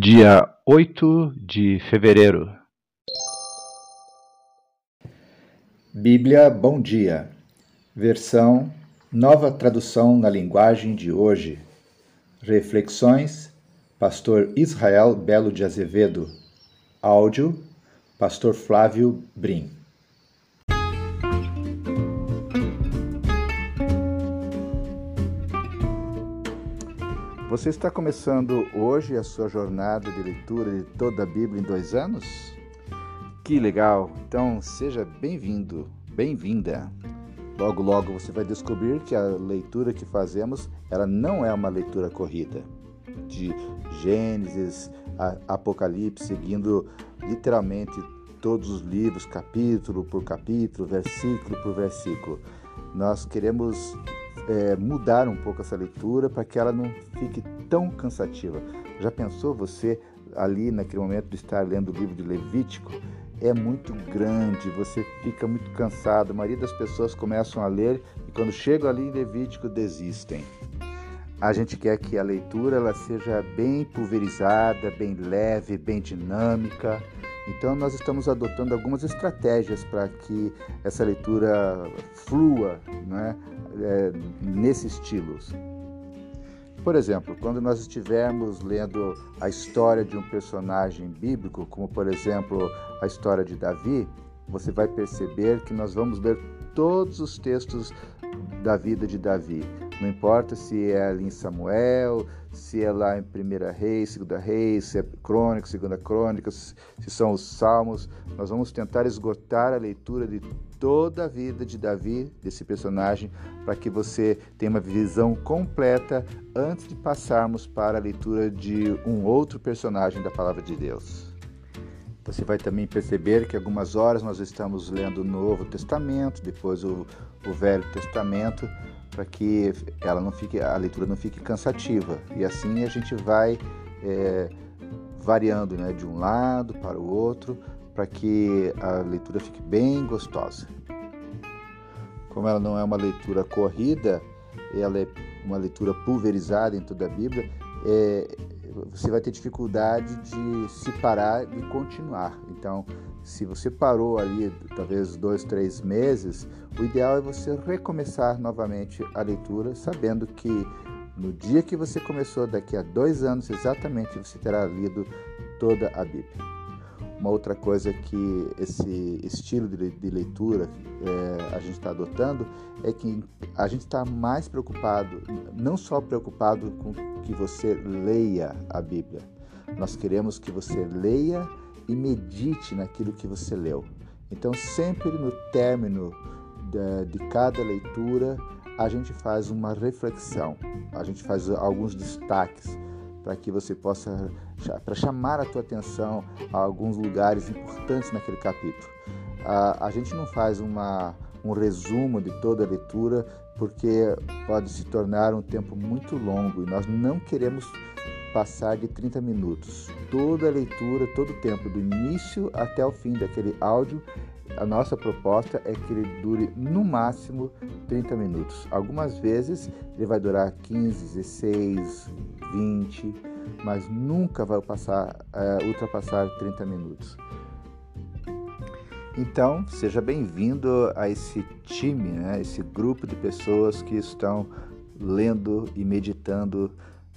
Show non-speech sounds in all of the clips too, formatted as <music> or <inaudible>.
Dia 8 de fevereiro. Bíblia Bom Dia. Versão Nova Tradução na Linguagem de Hoje. Reflexões Pastor Israel Belo de Azevedo. Áudio Pastor Flávio Brim. Você está começando hoje a sua jornada de leitura de toda a Bíblia em dois anos? Que legal! Então seja bem-vindo, bem-vinda. Logo, logo você vai descobrir que a leitura que fazemos ela não é uma leitura corrida de Gênesis, Apocalipse, seguindo literalmente todos os livros, capítulo por capítulo, versículo por versículo. Nós queremos é, mudar um pouco essa leitura para que ela não fique tão cansativa. Já pensou você ali naquele momento de estar lendo o livro de Levítico? É muito grande, você fica muito cansado. A maioria das pessoas começam a ler e quando chegam ali em Levítico desistem. A gente quer que a leitura ela seja bem pulverizada, bem leve, bem dinâmica. Então nós estamos adotando algumas estratégias para que essa leitura flua, né? É, nesse estilo. Por exemplo, quando nós estivermos lendo a história de um personagem bíblico, como por exemplo a história de Davi, você vai perceber que nós vamos ler todos os textos da vida de Davi. Não importa se é ali em Samuel, se é lá em Primeira Reis, Segunda Reis, se é Crônica, Segunda Crônica, se são os Salmos. Nós vamos tentar esgotar a leitura de toda a vida de Davi, desse personagem, para que você tenha uma visão completa antes de passarmos para a leitura de um outro personagem da Palavra de Deus. Você vai também perceber que algumas horas nós estamos lendo o Novo Testamento, depois o, o Velho Testamento, para que ela não fique, a leitura não fique cansativa. E assim a gente vai é, variando né, de um lado para o outro, para que a leitura fique bem gostosa. Como ela não é uma leitura corrida, ela é uma leitura pulverizada em toda a Bíblia, é, você vai ter dificuldade de se parar e continuar. Então, se você parou ali, talvez dois, três meses, o ideal é você recomeçar novamente a leitura, sabendo que no dia que você começou, daqui a dois anos exatamente, você terá lido toda a Bíblia. Uma outra coisa que esse estilo de leitura é, a gente está adotando é que a gente está mais preocupado, não só preocupado com que você leia a Bíblia, nós queremos que você leia e medite naquilo que você leu. Então, sempre no término de, de cada leitura, a gente faz uma reflexão, a gente faz alguns destaques para que você possa para chamar a tua atenção a alguns lugares importantes naquele capítulo. A, a gente não faz uma, um resumo de toda a leitura porque pode se tornar um tempo muito longo e nós não queremos passar de 30 minutos. Toda a leitura, todo o tempo, do início até o fim daquele áudio, a nossa proposta é que ele dure no máximo 30 minutos. Algumas vezes ele vai durar 15, 16, 20, mas nunca vai passar, é, ultrapassar 30 minutos. Então, seja bem-vindo a esse time, né, esse grupo de pessoas que estão lendo e meditando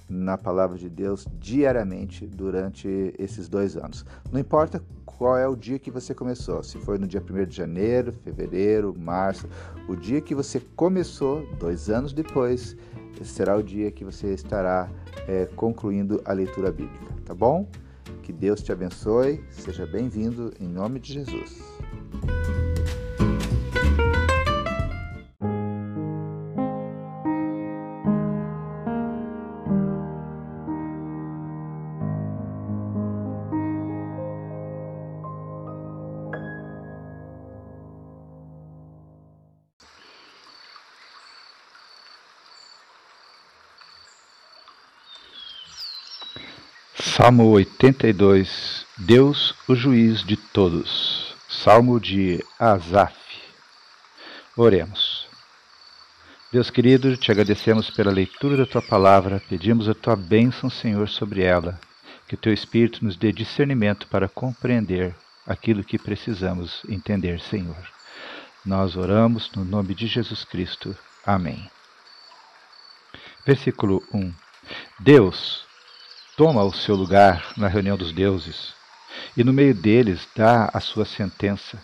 na palavra de Deus diariamente durante esses dois anos. Não importa qual é o dia que você começou, se foi no dia 1 de janeiro, fevereiro, março, o dia que você começou, dois anos depois, será o dia que você estará é, concluindo a leitura bíblica, tá bom? Que Deus te abençoe, seja bem-vindo em nome de Jesus. Salmo 82 Deus, o juiz de todos. Salmo de Asaf. Oremos. Deus querido, te agradecemos pela leitura da tua palavra, pedimos a tua bênção, Senhor, sobre ela Que o teu Espírito nos dê discernimento para compreender aquilo que precisamos entender, Senhor. Nós oramos no nome de Jesus Cristo. Amém. Versículo 1: Deus toma o seu lugar na reunião dos deuses e no meio deles dá a sua sentença.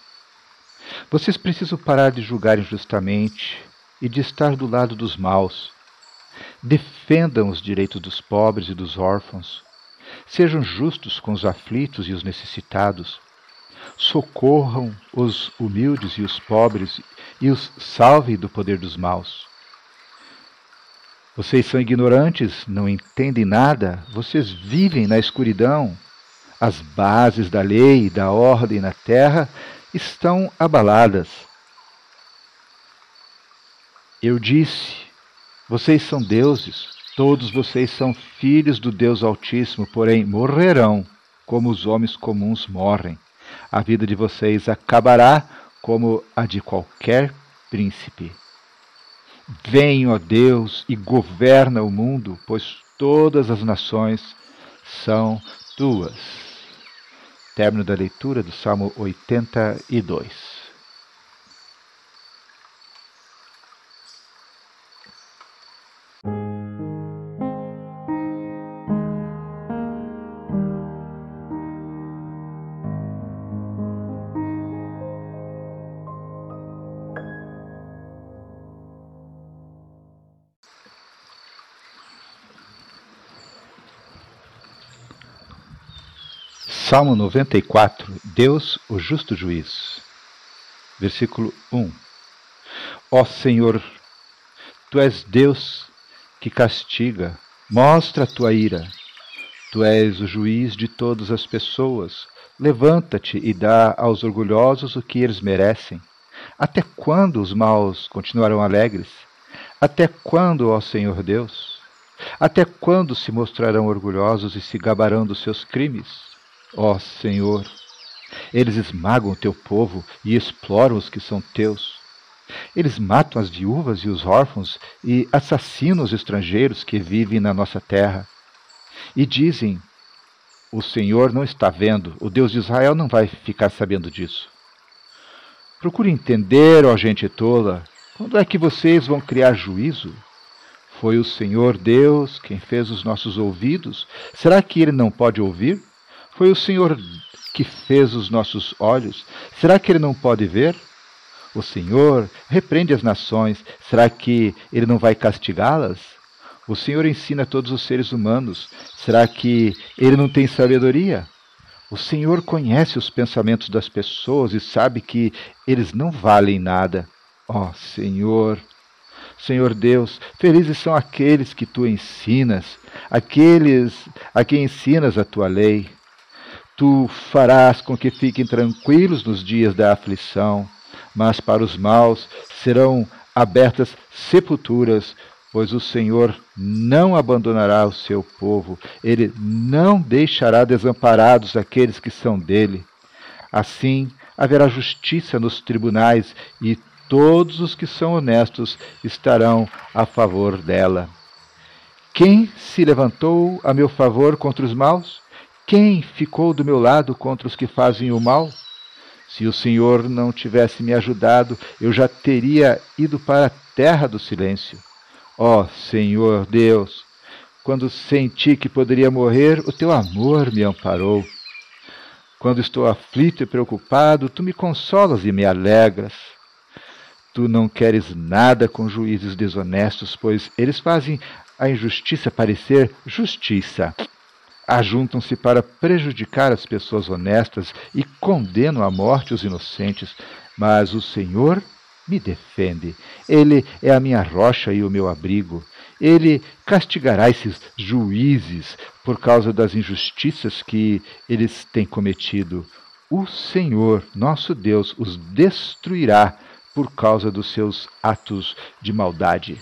Vocês precisam parar de julgar injustamente e de estar do lado dos maus. Defendam os direitos dos pobres e dos órfãos. Sejam justos com os aflitos e os necessitados. Socorram os humildes e os pobres e os salvem do poder dos maus. Vocês são ignorantes, não entendem nada, vocês vivem na escuridão. As bases da lei e da ordem na terra estão abaladas. Eu disse: Vocês são deuses, todos vocês são filhos do Deus Altíssimo, porém morrerão como os homens comuns morrem. A vida de vocês acabará como a de qualquer príncipe. Vem, ó Deus, e governa o mundo, pois todas as nações são tuas. Término da leitura do Salmo 82. Salmo 94 Deus, o justo juiz. Versículo 1 Ó Senhor, tu és Deus que castiga, mostra a tua ira. Tu és o juiz de todas as pessoas. Levanta-te e dá aos orgulhosos o que eles merecem. Até quando os maus continuarão alegres? Até quando, ó Senhor Deus? Até quando se mostrarão orgulhosos e se gabarão dos seus crimes? Ó Senhor, eles esmagam o teu povo e exploram os que são teus. Eles matam as viúvas e os órfãos e assassinam os estrangeiros que vivem na nossa terra. E dizem: O Senhor não está vendo, o Deus de Israel não vai ficar sabendo disso. Procure entender, ó gente tola, quando é que vocês vão criar juízo? Foi o Senhor Deus quem fez os nossos ouvidos? Será que ele não pode ouvir? Foi o Senhor que fez os nossos olhos. Será que ele não pode ver? O Senhor repreende as nações. Será que ele não vai castigá-las? O Senhor ensina todos os seres humanos. Será que ele não tem sabedoria? O Senhor conhece os pensamentos das pessoas e sabe que eles não valem nada. Ó oh, Senhor, Senhor Deus, felizes são aqueles que tu ensinas, aqueles a quem ensinas a tua lei. Tu farás com que fiquem tranquilos nos dias da aflição, mas para os maus serão abertas sepulturas, pois o Senhor não abandonará o seu povo, ele não deixará desamparados aqueles que são dele. Assim haverá justiça nos tribunais e todos os que são honestos estarão a favor dela. Quem se levantou a meu favor contra os maus? Quem ficou do meu lado contra os que fazem o mal? Se o Senhor não tivesse me ajudado, eu já teria ido para a terra do silêncio. Ó oh, Senhor Deus, quando senti que poderia morrer, o teu amor me amparou. Quando estou aflito e preocupado, tu me consolas e me alegras. Tu não queres nada com juízes desonestos, pois eles fazem a injustiça parecer justiça ajuntam-se para prejudicar as pessoas honestas e condenam à morte os inocentes. Mas o Senhor me defende. Ele é a minha rocha e o meu abrigo. Ele castigará esses juízes por causa das injustiças que eles têm cometido. O Senhor, nosso Deus, os destruirá por causa dos seus atos de maldade.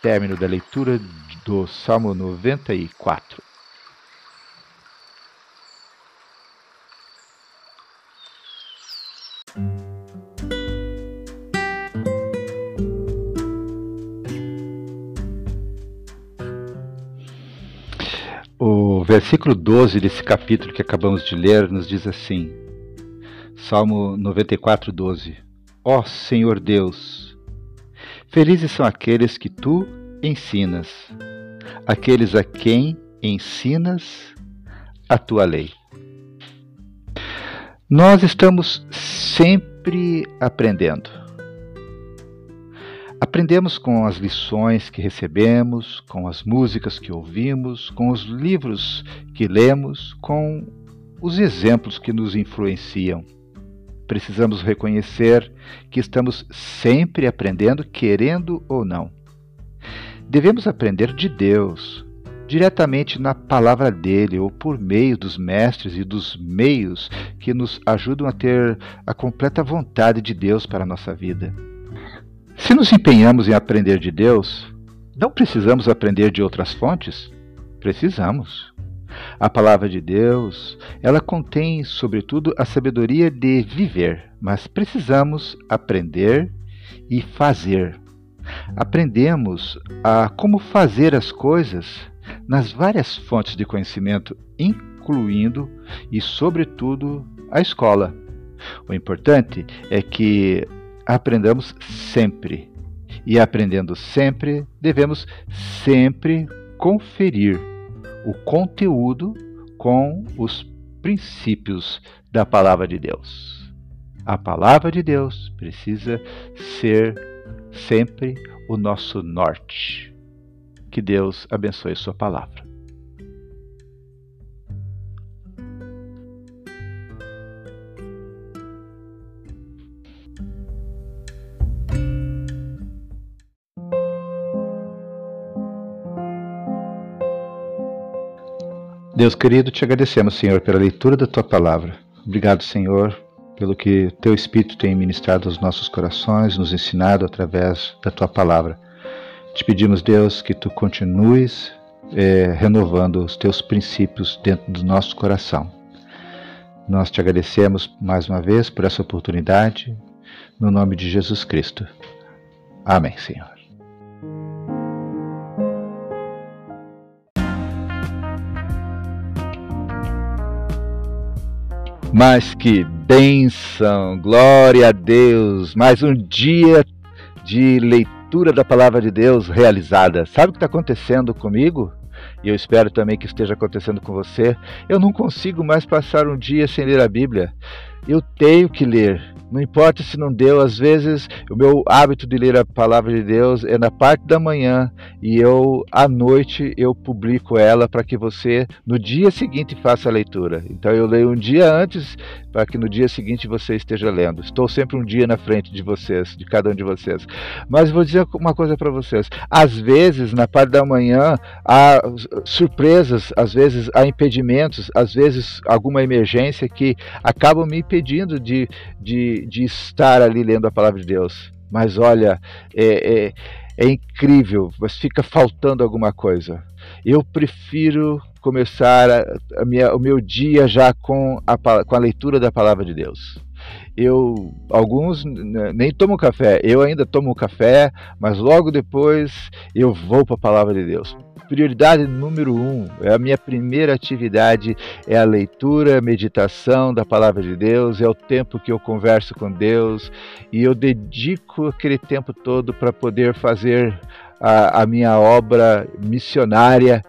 Término da leitura do Salmo 94. Versículo 12 desse capítulo que acabamos de ler nos diz assim: Salmo 94, 12: Ó Senhor Deus, felizes são aqueles que tu ensinas, aqueles a quem ensinas a tua lei. Nós estamos sempre aprendendo. Aprendemos com as lições que recebemos, com as músicas que ouvimos, com os livros que lemos, com os exemplos que nos influenciam. Precisamos reconhecer que estamos sempre aprendendo, querendo ou não. Devemos aprender de Deus, diretamente na palavra dele ou por meio dos mestres e dos meios que nos ajudam a ter a completa vontade de Deus para a nossa vida. Se nos empenhamos em aprender de Deus, não precisamos aprender de outras fontes? Precisamos. A palavra de Deus, ela contém, sobretudo, a sabedoria de viver, mas precisamos aprender e fazer. Aprendemos a como fazer as coisas nas várias fontes de conhecimento, incluindo e, sobretudo, a escola. O importante é que aprendamos sempre. E aprendendo sempre, devemos sempre conferir o conteúdo com os princípios da palavra de Deus. A palavra de Deus precisa ser sempre o nosso norte. Que Deus abençoe Sua palavra. Deus querido, te agradecemos, Senhor, pela leitura da tua palavra. Obrigado, Senhor, pelo que teu Espírito tem ministrado aos nossos corações, nos ensinado através da tua palavra. Te pedimos, Deus, que tu continues é, renovando os teus princípios dentro do nosso coração. Nós te agradecemos mais uma vez por essa oportunidade, no nome de Jesus Cristo. Amém, Senhor. Mas que bênção, glória a Deus, mais um dia de leitura da palavra de Deus realizada. Sabe o que está acontecendo comigo? E eu espero também que esteja acontecendo com você. Eu não consigo mais passar um dia sem ler a Bíblia. Eu tenho que ler. Não importa se não deu, às vezes o meu hábito de ler a palavra de Deus é na parte da manhã e eu à noite eu publico ela para que você no dia seguinte faça a leitura. Então eu leio um dia antes para que no dia seguinte você esteja lendo. Estou sempre um dia na frente de vocês, de cada um de vocês. Mas vou dizer uma coisa para vocês. Às vezes, na parte da manhã, há surpresas, às vezes há impedimentos, às vezes alguma emergência que acabam me impedindo de, de, de estar ali lendo a palavra de Deus. Mas olha, é, é, é incrível, mas fica faltando alguma coisa. Eu prefiro começar a, a minha, o meu dia já com a, com a leitura da palavra de Deus. Eu, alguns nem tomam café, eu ainda tomo café, mas logo depois eu vou para a palavra de Deus. Prioridade número um, é a minha primeira atividade, é a leitura, a meditação da palavra de Deus, é o tempo que eu converso com Deus e eu dedico aquele tempo todo para poder fazer a, a minha obra missionária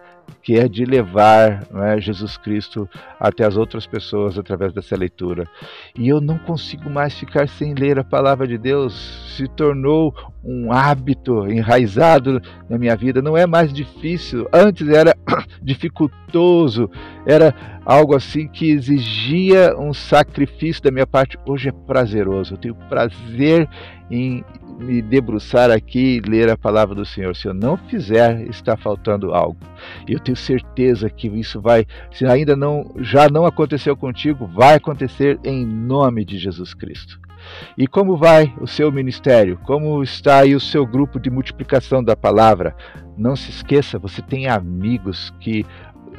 que é de levar é, Jesus Cristo até as outras pessoas através dessa leitura. E eu não consigo mais ficar sem ler a palavra de Deus, se tornou um hábito enraizado na minha vida, não é mais difícil. Antes era <coughs> dificultoso, era algo assim que exigia um sacrifício da minha parte. Hoje é prazeroso, eu tenho prazer em me debruçar aqui e ler a palavra do Senhor. Se eu não fizer, está faltando algo. Eu tenho certeza que isso vai, se ainda não já não aconteceu contigo, vai acontecer em nome de Jesus Cristo. E como vai o seu ministério? Como está aí o seu grupo de multiplicação da palavra? Não se esqueça, você tem amigos que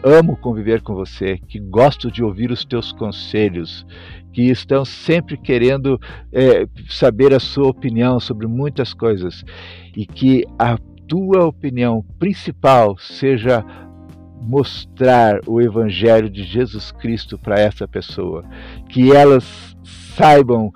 amo conviver com você, que gosto de ouvir os teus conselhos, que estão sempre querendo é, saber a sua opinião sobre muitas coisas. E que a tua opinião principal seja mostrar o Evangelho de Jesus Cristo para essa pessoa, que elas saibam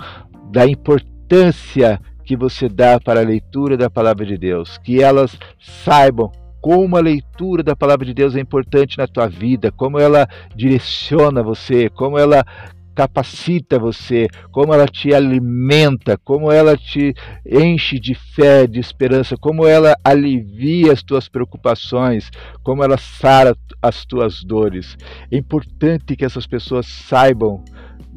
da importância que você dá para a leitura da palavra de Deus, que elas saibam como a leitura da palavra de Deus é importante na tua vida, como ela direciona você, como ela capacita você, como ela te alimenta, como ela te enche de fé, de esperança, como ela alivia as tuas preocupações, como ela sara as tuas dores. É importante que essas pessoas saibam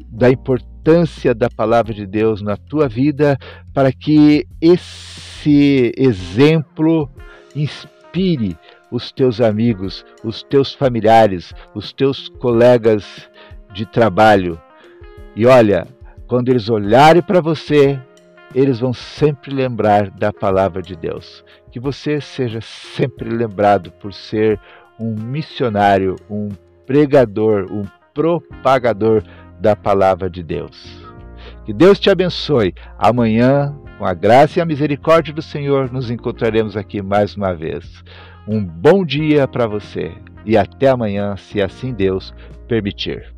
da importância da palavra de Deus na tua vida, para que esse exemplo inspire os teus amigos, os teus familiares, os teus colegas de trabalho, e olha, quando eles olharem para você, eles vão sempre lembrar da palavra de Deus. Que você seja sempre lembrado por ser um missionário, um pregador, um propagador da palavra de Deus. Que Deus te abençoe. Amanhã, com a graça e a misericórdia do Senhor, nos encontraremos aqui mais uma vez. Um bom dia para você e até amanhã, se assim Deus permitir.